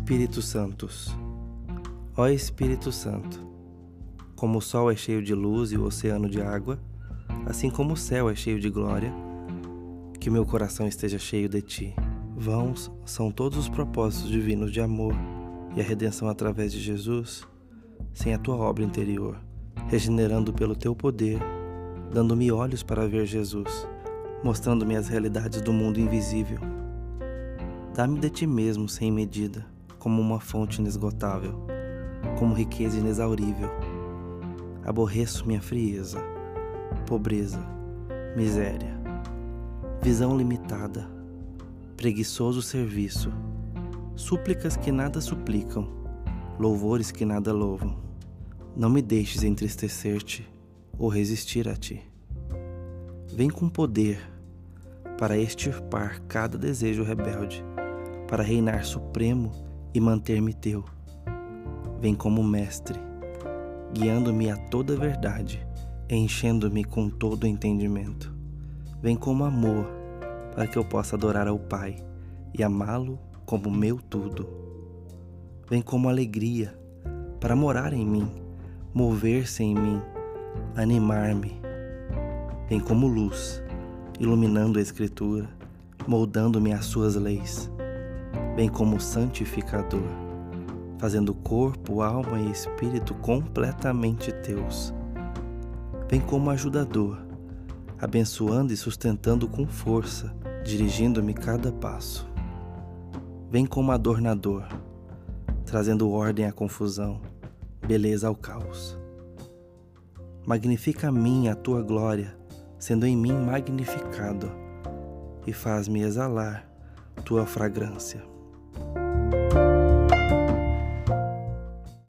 Espírito Santos. Ó Espírito Santo, como o sol é cheio de luz e o oceano de água, assim como o céu é cheio de glória, que meu coração esteja cheio de ti. Vãos são todos os propósitos divinos de amor e a redenção através de Jesus, sem a tua obra interior, regenerando pelo teu poder, dando-me olhos para ver Jesus, mostrando-me as realidades do mundo invisível. Dá-me de ti mesmo sem medida, como uma fonte inesgotável, como riqueza inexaurível. Aborreço minha frieza, pobreza, miséria, visão limitada, preguiçoso serviço, súplicas que nada suplicam, louvores que nada louvam. Não me deixes entristecer-te ou resistir a ti. Vem com poder para extirpar cada desejo rebelde, para reinar supremo e manter-me teu. Vem como mestre, guiando-me a toda verdade, enchendo-me com todo entendimento. Vem como amor, para que eu possa adorar ao Pai e amá-lo como meu tudo. Vem como alegria, para morar em mim, mover-se em mim, animar-me. Vem como luz, iluminando a Escritura, moldando-me às suas leis. Vem como santificador, fazendo corpo, alma e espírito completamente teus. Vem como ajudador, abençoando e sustentando com força, dirigindo-me cada passo. Vem como adornador, trazendo ordem à confusão, beleza ao caos. Magnifica a mim a tua glória, sendo em mim magnificado, e faz-me exalar tua fragrância. Thank you